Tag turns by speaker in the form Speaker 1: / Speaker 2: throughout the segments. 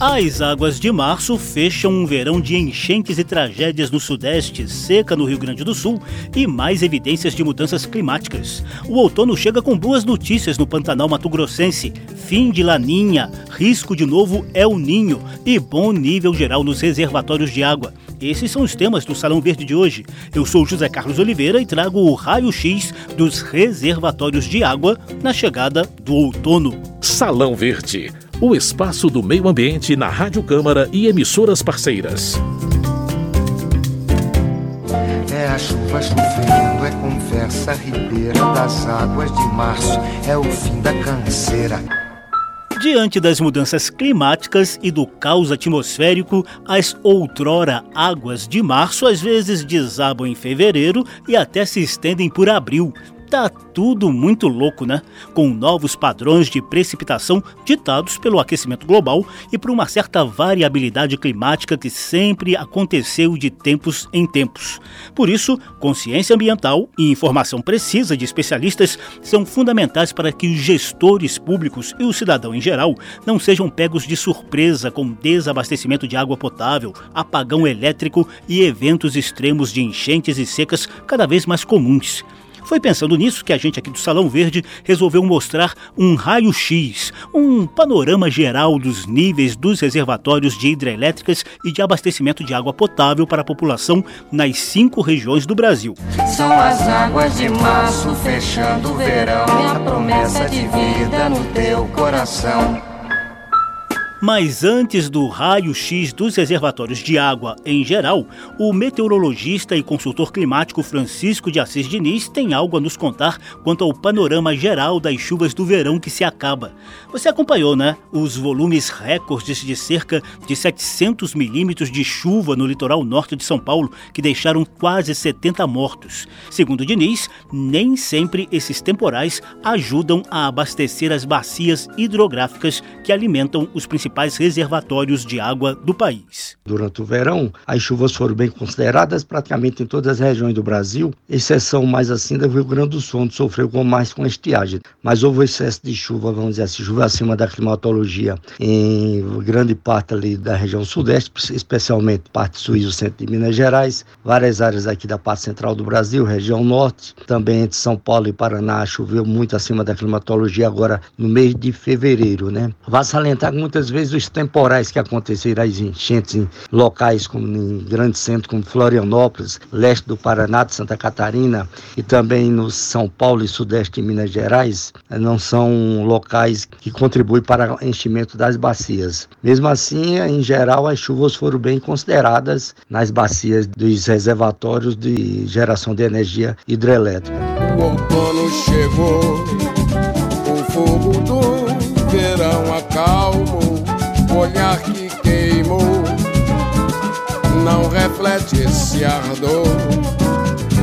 Speaker 1: As águas de março fecham um verão de enchentes e tragédias no Sudeste, seca no Rio Grande do Sul e mais evidências de mudanças climáticas. O outono chega com boas notícias no Pantanal Mato Grossense: fim de Laninha, risco de novo El Ninho e bom nível geral nos reservatórios de água. Esses são os temas do Salão Verde de hoje. Eu sou José Carlos Oliveira e trago o raio-x dos reservatórios de água na chegada do outono.
Speaker 2: Salão Verde o espaço do meio ambiente na Rádio Câmara e emissoras parceiras.
Speaker 3: É a chuva chovendo, é conversa ribeira das águas de março, é o fim da canseira.
Speaker 1: Diante das mudanças climáticas e do caos atmosférico, as outrora águas de março às vezes desabam em fevereiro e até se estendem por abril, Tá tudo muito louco, né? Com novos padrões de precipitação ditados pelo aquecimento global e por uma certa variabilidade climática que sempre aconteceu de tempos em tempos. Por isso, consciência ambiental e informação precisa de especialistas são fundamentais para que os gestores públicos e o cidadão em geral não sejam pegos de surpresa com desabastecimento de água potável, apagão elétrico e eventos extremos de enchentes e secas cada vez mais comuns. Foi pensando nisso que a gente aqui do Salão Verde resolveu mostrar um raio-x, um panorama geral dos níveis dos reservatórios de hidrelétricas e de abastecimento de água potável para a população nas cinco regiões do Brasil.
Speaker 3: São as águas de março fechando o verão a promessa de vida no teu coração.
Speaker 1: Mas antes do raio-x dos reservatórios de água em geral, o meteorologista e consultor climático Francisco de Assis Diniz tem algo a nos contar quanto ao panorama geral das chuvas do verão que se acaba. Você acompanhou, né? Os volumes recordes de cerca de 700 milímetros de chuva no litoral norte de São Paulo, que deixaram quase 70 mortos. Segundo Diniz, nem sempre esses temporais ajudam a abastecer as bacias hidrográficas que alimentam os principais principais reservatórios de água do país.
Speaker 4: Durante o verão, as chuvas foram bem consideradas praticamente em todas as regiões do Brasil, exceção mais assim do Rio Grande do Sul, onde sofreu com mais com estiagem. Mas houve excesso de chuva, vamos dizer assim, chuva acima da climatologia em grande parte ali da região sudeste, especialmente parte sul e centro de Minas Gerais, várias áreas aqui da parte central do Brasil, região norte, também entre São Paulo e Paraná choveu muito acima da climatologia agora no mês de fevereiro, né? Vale salientar muitas vezes vezes os temporais que aconteceram, as enchentes em locais como em grandes centros como Florianópolis, leste do Paraná, de Santa Catarina e também no São Paulo e sudeste de Minas Gerais, não são locais que contribuem para o enchimento das bacias. Mesmo assim, em geral, as chuvas foram bem consideradas nas bacias dos reservatórios de geração de energia hidrelétrica.
Speaker 5: O outono chegou, o fogo do verão acalmou olhar que queimou não reflete esse ardor.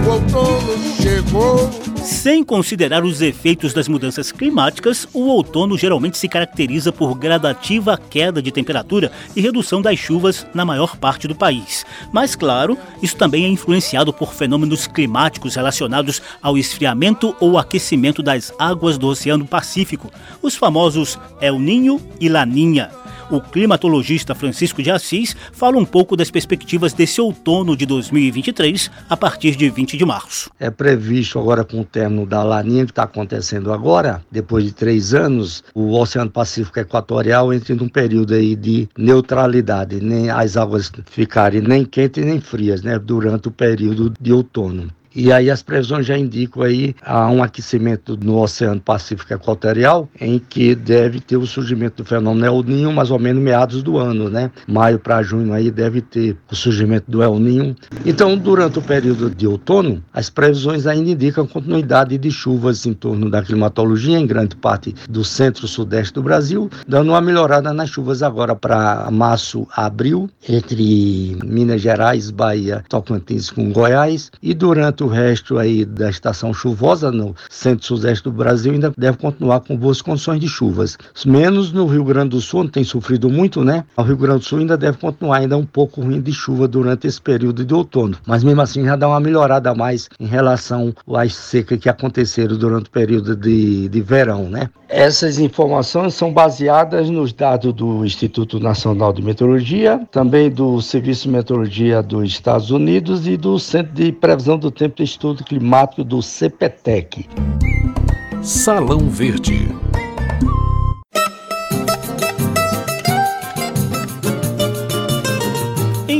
Speaker 5: O outono chegou.
Speaker 1: Sem considerar os efeitos das mudanças climáticas, o outono geralmente se caracteriza por gradativa queda de temperatura e redução das chuvas na maior parte do país. Mas, claro, isso também é influenciado por fenômenos climáticos relacionados ao esfriamento ou aquecimento das águas do Oceano Pacífico, os famosos El Ninho e Laninha o climatologista Francisco de Assis fala um pouco das perspectivas desse outono de 2023 a partir de 20 de março.
Speaker 4: É previsto agora com o término da laninha que está acontecendo agora, depois de três anos, o Oceano Pacífico Equatorial entra em um período aí de neutralidade, nem as águas ficarem nem quentes nem frias, né, durante o período de outono. E aí as previsões já indicam aí a um aquecimento no Oceano Pacífico Equatorial, em que deve ter o surgimento do fenômeno El Ninho mais ou menos meados do ano, né? Maio para junho aí deve ter o surgimento do El Ninho. Então, durante o período de outono, as previsões ainda indicam continuidade de chuvas em torno da climatologia em grande parte do centro-sudeste do Brasil, dando uma melhorada nas chuvas agora para março, abril, entre Minas Gerais, Bahia, Tocantins com Goiás, e durante o o resto aí da estação chuvosa no centro-sudeste do Brasil ainda deve continuar com boas condições de chuvas. Menos no Rio Grande do Sul, onde tem sofrido muito, né? O Rio Grande do Sul ainda deve continuar ainda um pouco ruim de chuva durante esse período de outono. Mas mesmo assim já dá uma melhorada a mais em relação às secas que aconteceram durante o período de, de verão, né? Essas informações são baseadas nos dados do Instituto Nacional de Meteorologia, também do Serviço de Meteorologia dos Estados Unidos e do Centro de Previsão do Tempo e Estudo Climático do CPTEC.
Speaker 2: Salão Verde.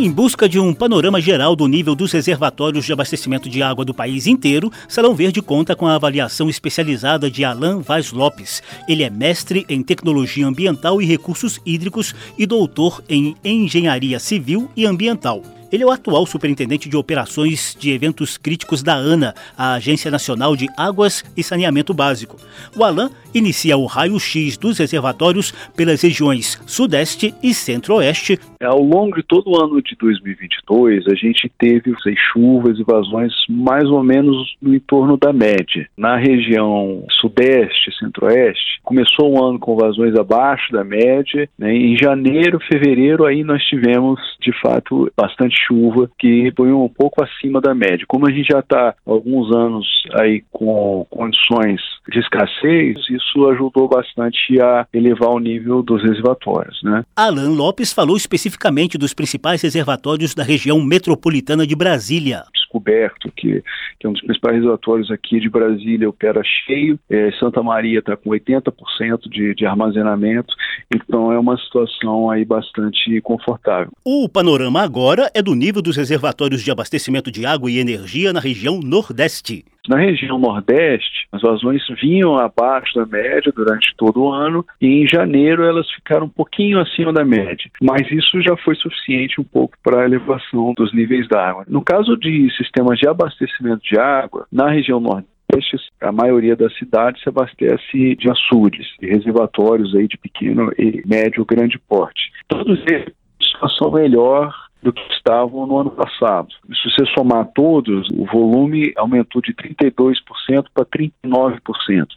Speaker 1: Em busca de um panorama geral do nível dos reservatórios de abastecimento de água do país inteiro, Salão Verde conta com a avaliação especializada de Alain Vaz Lopes. Ele é mestre em tecnologia ambiental e recursos hídricos e doutor em engenharia civil e ambiental. Ele é o atual superintendente de operações de eventos críticos da ANA, a Agência Nacional de Águas e Saneamento Básico. O Alain inicia o raio-x dos reservatórios pelas regiões Sudeste e Centro-Oeste.
Speaker 6: Ao longo de todo o ano de 2022, a gente teve chuvas e vazões mais ou menos no entorno da média. Na região Sudeste e Centro-Oeste, começou o ano com vazões abaixo da média. Né? Em janeiro, fevereiro, aí nós tivemos, de fato, bastante chuva, que foi um pouco acima da média. Como a gente já está alguns anos aí com condições de escassez, isso ajudou bastante a elevar o nível dos reservatórios. Né?
Speaker 1: Alan Lopes falou especificamente dos principais reservatórios da região metropolitana de Brasília
Speaker 6: descoberto, que, que é um dos principais reservatórios aqui de Brasília, opera cheio. É, Santa Maria está com 80% de, de armazenamento, então é uma situação aí bastante confortável.
Speaker 1: O panorama agora é do nível dos reservatórios de abastecimento de água e energia na região Nordeste.
Speaker 6: Na região Nordeste, as vazões vinham abaixo da média durante todo o ano e em janeiro elas ficaram um pouquinho acima da média, mas isso já foi suficiente um pouco para a elevação dos níveis da água. No caso de sistemas de abastecimento de água, na região Nordeste, a maioria das cidades se abastece de açudes, de reservatórios aí de pequeno e médio grande porte. Todos eles situação melhor do que estavam no ano passado. Se você somar todos, o volume aumentou de 32% para 39%.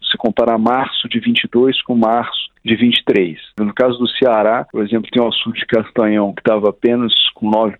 Speaker 6: Se comparar março de 22 com março de 23. No caso do Ceará, por exemplo, tem o açude de Castanhão que estava apenas com 9%,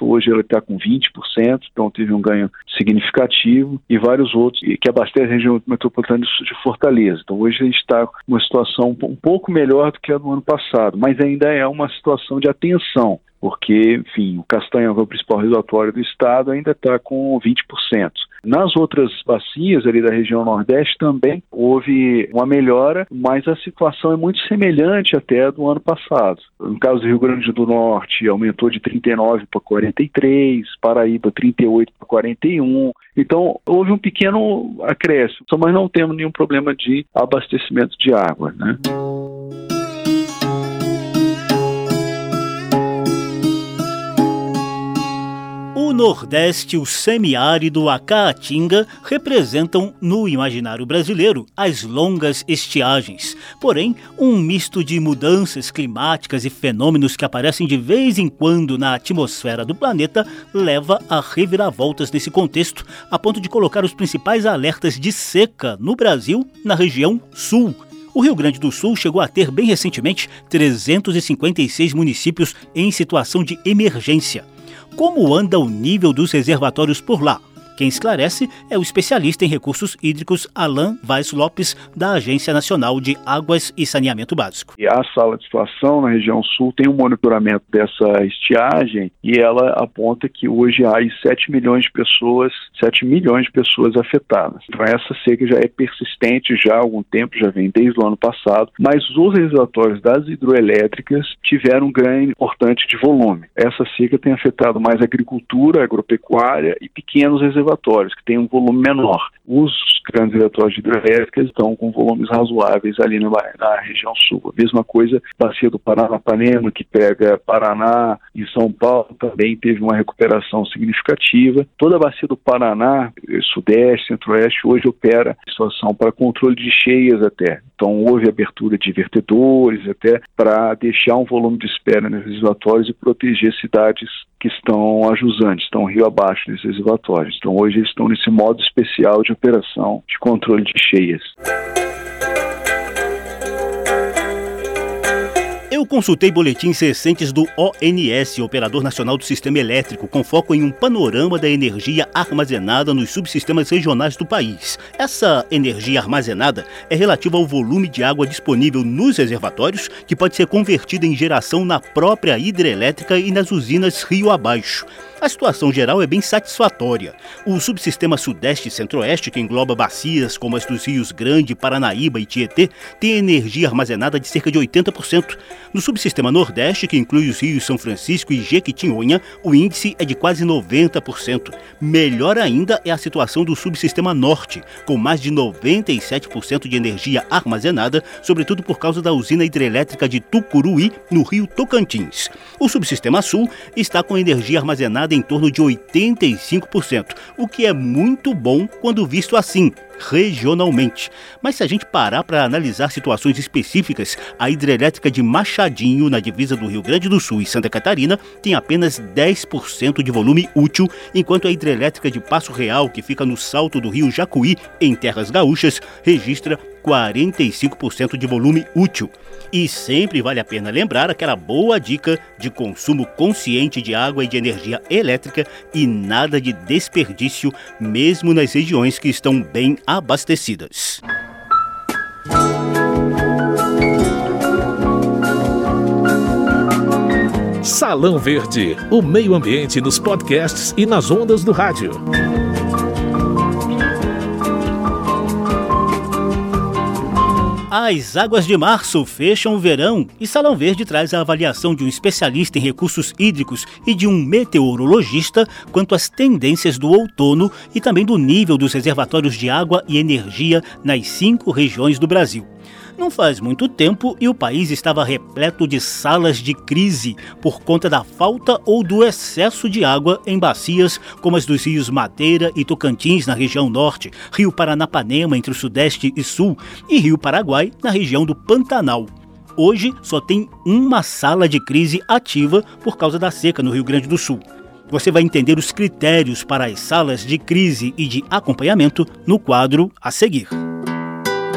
Speaker 6: hoje ele está com 20%, então teve um ganho significativo, e vários outros que abastecem a região metropolitana de Fortaleza. Então hoje a gente está uma situação um pouco melhor do que a do ano passado, mas ainda é uma situação de atenção porque, enfim, o Castanhão, que é o principal reservatório do estado, ainda está com 20%. Nas outras bacias ali da região Nordeste também houve uma melhora, mas a situação é muito semelhante até do ano passado. No caso do Rio Grande do Norte, aumentou de 39 para 43, Paraíba 38 para 41. Então, houve um pequeno acréscimo, mas não temos nenhum problema de abastecimento de água, né?
Speaker 1: Nordeste, o semiárido, a Caatinga representam no imaginário brasileiro as longas estiagens. Porém, um misto de mudanças climáticas e fenômenos que aparecem de vez em quando na atmosfera do planeta leva a reviravoltas nesse contexto, a ponto de colocar os principais alertas de seca no Brasil na região sul. O Rio Grande do Sul chegou a ter bem recentemente 356 municípios em situação de emergência como anda o nível dos reservatórios por lá. Quem esclarece é o especialista em recursos hídricos Alain Vaz Lopes, da Agência Nacional de Águas e Saneamento Básico.
Speaker 6: E a sala de situação na região sul tem um monitoramento dessa estiagem e ela aponta que hoje há 7 milhões de pessoas, 7 milhões de pessoas afetadas. Então essa seca já é persistente já há algum tempo, já vem desde o ano passado, mas os reservatórios das hidroelétricas tiveram um ganho importante de volume. Essa seca tem afetado mais a agricultura, a agropecuária e pequenos reservatórios reservatórios, que têm um volume menor. Os grandes reservatórios de hidrelétricas estão com volumes razoáveis ali na, na região sul. A mesma coisa, bacia do Paranapanema, que pega Paraná e São Paulo, também teve uma recuperação significativa. Toda a bacia do Paraná, Sudeste, Centro-Oeste, hoje opera situação para controle de cheias até. Então houve abertura de vertedores até para deixar um volume de espera nos reservatórios e proteger cidades que estão ajusantes, estão rio abaixo desses reservatórios. Então hoje eles estão nesse modo especial de operação de controle de cheias.
Speaker 1: Eu consultei boletins recentes do ONS, Operador Nacional do Sistema Elétrico, com foco em um panorama da energia armazenada nos subsistemas regionais do país. Essa energia armazenada é relativa ao volume de água disponível nos reservatórios, que pode ser convertida em geração na própria hidrelétrica e nas usinas rio abaixo. A situação geral é bem satisfatória. O subsistema Sudeste e Centro-Oeste, que engloba bacias como as dos rios Grande, Paranaíba e Tietê, tem energia armazenada de cerca de 80%. No subsistema Nordeste, que inclui os rios São Francisco e Jequitinhonha, o índice é de quase 90%. Melhor ainda é a situação do subsistema Norte, com mais de 97% de energia armazenada, sobretudo por causa da usina hidrelétrica de Tucuruí, no rio Tocantins. O subsistema Sul está com energia armazenada em torno de 85%, o que é muito bom quando visto assim, regionalmente. Mas se a gente parar para analisar situações específicas, a hidrelétrica de Machadinho, na divisa do Rio Grande do Sul e Santa Catarina, tem apenas 10% de volume útil, enquanto a hidrelétrica de Passo Real, que fica no salto do rio Jacuí, em terras gaúchas, registra 45% de volume útil. E sempre vale a pena lembrar aquela boa dica de consumo consciente de água e de energia elétrica e nada de desperdício, mesmo nas regiões que estão bem abastecidas.
Speaker 2: Salão Verde, o meio ambiente nos podcasts e nas ondas do rádio.
Speaker 1: As águas de março fecham o verão e Salão Verde traz a avaliação de um especialista em recursos hídricos e de um meteorologista quanto às tendências do outono e também do nível dos reservatórios de água e energia nas cinco regiões do Brasil. Não faz muito tempo e o país estava repleto de salas de crise por conta da falta ou do excesso de água em bacias como as dos rios Madeira e Tocantins na região norte, Rio Paranapanema entre o sudeste e sul e Rio Paraguai na região do Pantanal. Hoje só tem uma sala de crise ativa por causa da seca no Rio Grande do Sul. Você vai entender os critérios para as salas de crise e de acompanhamento no quadro a seguir.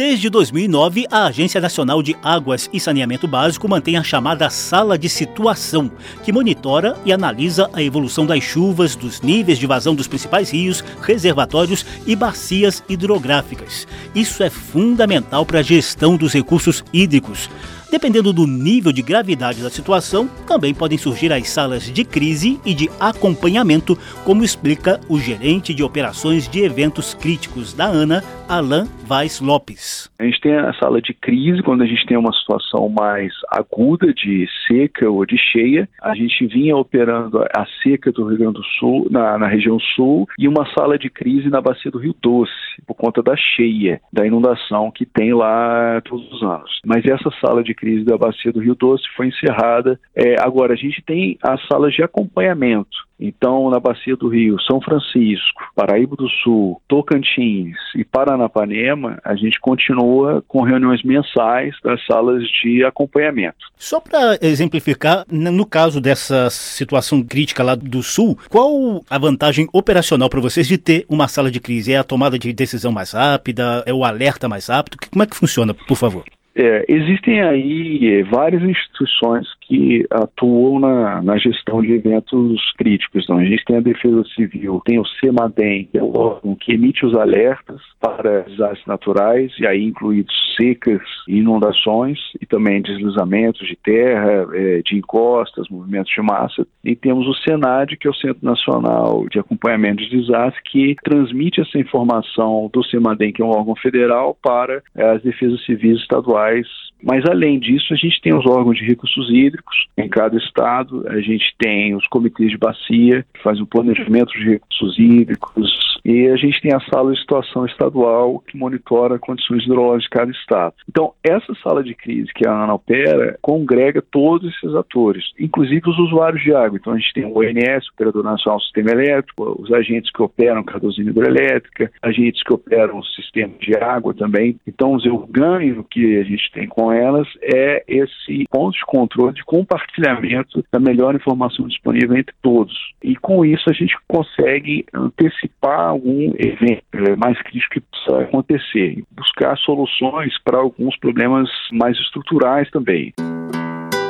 Speaker 1: Desde 2009, a Agência Nacional de Águas e Saneamento Básico mantém a chamada Sala de Situação, que monitora e analisa a evolução das chuvas, dos níveis de vazão dos principais rios, reservatórios e bacias hidrográficas. Isso é fundamental para a gestão dos recursos hídricos. Dependendo do nível de gravidade da situação, também podem surgir as salas de crise e de acompanhamento, como explica o gerente de operações de eventos críticos da ANA, Alain Vaz Lopes.
Speaker 6: A gente tem a sala de crise quando a gente tem uma situação mais aguda de seca ou de cheia. A gente vinha operando a seca do Rio Grande do Sul, na, na região sul, e uma sala de crise na bacia do Rio Doce, por conta da cheia, da inundação que tem lá todos os anos. Mas essa sala de crise da bacia do Rio Doce foi encerrada. É, agora, a gente tem as salas de acompanhamento. Então, na bacia do Rio, São Francisco, Paraíba do Sul, Tocantins e Paranapanema, a gente continua com reuniões mensais das salas de acompanhamento.
Speaker 1: Só para exemplificar, no caso dessa situação crítica lá do Sul, qual a vantagem operacional para vocês de ter uma sala de crise? É a tomada de decisão mais rápida? É o alerta mais rápido? Como é que funciona, por favor?
Speaker 6: É, existem aí é, várias instituições que atuam na, na, gestão de eventos críticos. Então, a gente tem a Defesa Civil, tem o CEMADEM, que é o órgão que emite os alertas para desastres naturais, e aí incluídos secas inundações, e também deslizamentos de terra, é, de encostas, movimentos de massa. E temos o SENAD, que é o Centro Nacional de Acompanhamento de Desastres, que transmite essa informação do CEMADEM, que é um órgão federal, para é, as defesas civis estaduais mas, além disso, a gente tem os órgãos de recursos hídricos. Em cada estado, a gente tem os comitês de bacia, que fazem o planejamento de recursos hídricos, e a gente tem a sala de situação estadual, que monitora condições hidrológicas de cada estado. Então, essa sala de crise que a ANA opera congrega todos esses atores, inclusive os usuários de água. Então, a gente tem o ONS, Operador Nacional do Sistema Elétrico, os agentes que operam cada usina hidrelétrica, agentes que operam o sistema de água também. Então, o ganho que a gente tem com elas é esse ponto de controle, de compartilhamento da melhor informação disponível entre todos. E com isso a gente consegue antecipar algum evento é, mais crítico que possa acontecer, buscar soluções para alguns problemas mais estruturais também.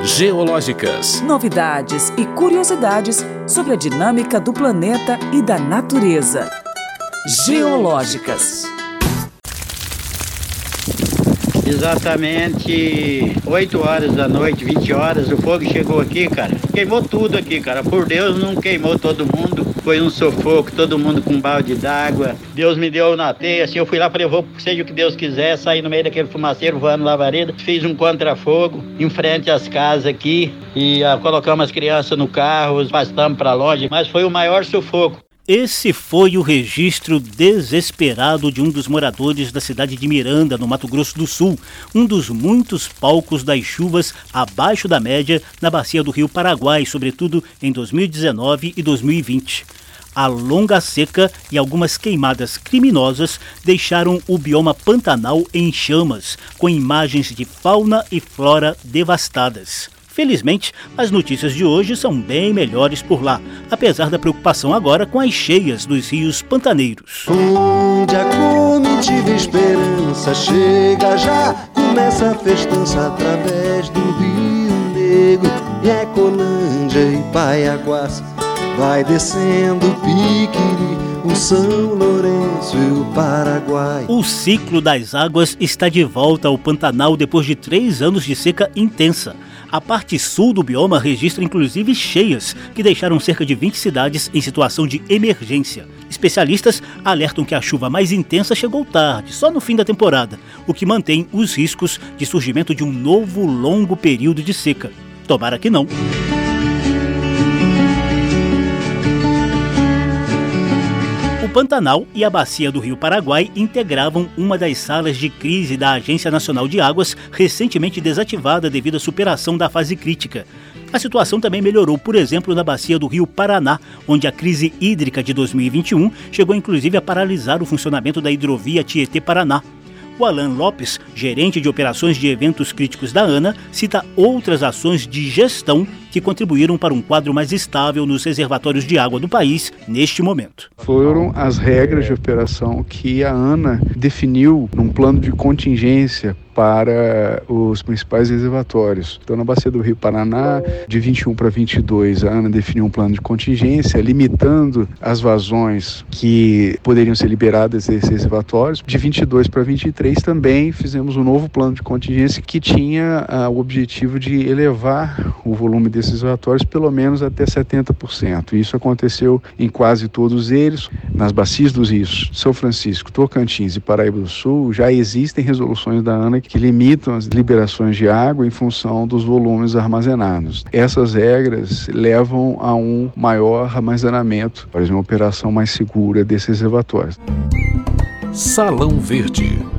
Speaker 2: Geológicas.
Speaker 7: Novidades e curiosidades sobre a dinâmica do planeta e da natureza. Geológicas.
Speaker 8: Exatamente 8 horas da noite, 20 horas, o fogo chegou aqui, cara. Queimou tudo aqui, cara. Por Deus, não queimou todo mundo. Foi um sufoco, todo mundo com um balde d'água. Deus me deu na teia, assim, eu fui lá, falei, vou, seja o que Deus quiser, saí no meio daquele fumaceiro voando lavareda, fiz um contrafogo em frente às casas aqui e ah, colocamos as crianças no carro, bastamos para longe, mas foi o maior sufoco.
Speaker 1: Esse foi o registro desesperado de um dos moradores da cidade de Miranda, no Mato Grosso do Sul, um dos muitos palcos das chuvas abaixo da média na bacia do Rio Paraguai, sobretudo em 2019 e 2020. A longa seca e algumas queimadas criminosas deixaram o bioma pantanal em chamas, com imagens de fauna e flora devastadas. Felizmente, as notícias de hoje são bem melhores por lá, apesar da preocupação agora com as cheias dos rios pantaneiros.
Speaker 9: Onde a comitiva esperança chega já, começa a festança através do Rio Negro, e Ecolândia e Paiaguás, vai descendo Piquiri, o São Lourenço e o Paraguai.
Speaker 1: O ciclo das águas está de volta ao Pantanal depois de três anos de seca intensa. A parte sul do bioma registra inclusive cheias, que deixaram cerca de 20 cidades em situação de emergência. Especialistas alertam que a chuva mais intensa chegou tarde, só no fim da temporada, o que mantém os riscos de surgimento de um novo longo período de seca. Tomara que não. Pantanal e a bacia do Rio Paraguai integravam uma das salas de crise da Agência Nacional de Águas, recentemente desativada devido à superação da fase crítica. A situação também melhorou, por exemplo, na bacia do Rio Paraná, onde a crise hídrica de 2021 chegou inclusive a paralisar o funcionamento da hidrovia Tietê-Paraná. O Alan Lopes, gerente de operações de eventos críticos da ANA, cita outras ações de gestão que contribuíram para um quadro mais estável nos reservatórios de água do país neste momento.
Speaker 10: Foram as regras de operação que a ANA definiu num plano de contingência para os principais reservatórios. Então, na bacia do Rio Paraná, de 21 para 22, a ANA definiu um plano de contingência, limitando as vazões que poderiam ser liberadas desses reservatórios. De 22 para 23, também fizemos um novo plano de contingência que tinha ah, o objetivo de elevar o volume desses reservatórios pelo menos até 70%. Isso aconteceu em quase todos eles. Nas bacias dos rios São Francisco, Tocantins e Paraíba do Sul, já existem resoluções da ANA que limitam as liberações de água em função dos volumes armazenados. Essas regras levam a um maior armazenamento, para uma operação mais segura desses reservatórios.
Speaker 2: Salão Verde.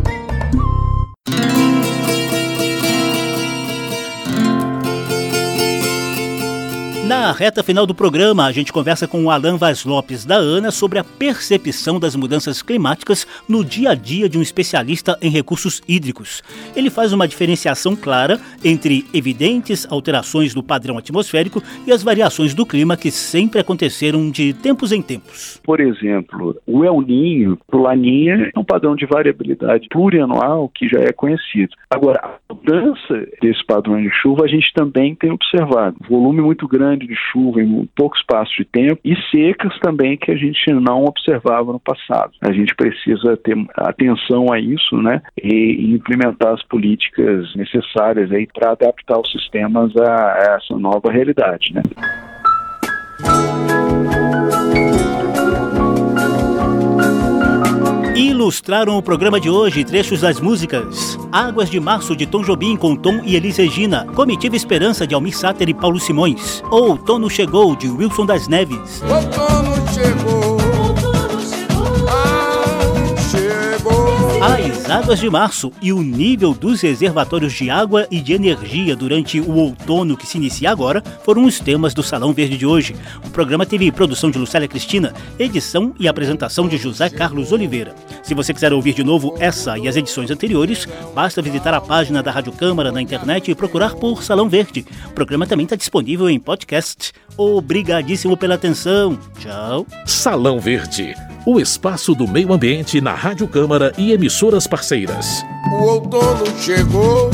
Speaker 1: Na reta final do programa, a gente conversa com o Alan Vaz Lopes da ANA sobre a percepção das mudanças climáticas no dia a dia de um especialista em recursos hídricos. Ele faz uma diferenciação clara entre evidentes alterações do padrão atmosférico e as variações do clima que sempre aconteceram de tempos em tempos.
Speaker 6: Por exemplo, o El Ninho, o Laninha, é um padrão de variabilidade plurianual que já é conhecido. Agora, a mudança desse padrão de chuva a gente também tem observado. Volume muito grande de chuva em pouco espaço de tempo e secas também que a gente não observava no passado. A gente precisa ter atenção a isso, né, e implementar as políticas necessárias aí para adaptar os sistemas a essa nova realidade, né.
Speaker 1: Ilustraram o programa de hoje trechos das músicas Águas de Março de Tom Jobim com Tom e Elis Regina, Comitiva Esperança de Almir Sater e Paulo Simões, Outono Chegou de Wilson das Neves.
Speaker 5: Outono chegou,
Speaker 1: águas de março e o nível dos reservatórios de água e de energia durante o outono que se inicia agora foram os temas do Salão Verde de hoje. O programa teve produção de Lucélia Cristina, edição e apresentação de José Carlos Oliveira. Se você quiser ouvir de novo essa e as edições anteriores, basta visitar a página da Rádio Câmara na internet e procurar por Salão Verde. O programa também está disponível em podcast. Obrigadíssimo pela atenção. Tchau.
Speaker 2: Salão Verde, o espaço do meio ambiente na Rádio Câmara e emissoras parceiras.
Speaker 5: O outono chegou,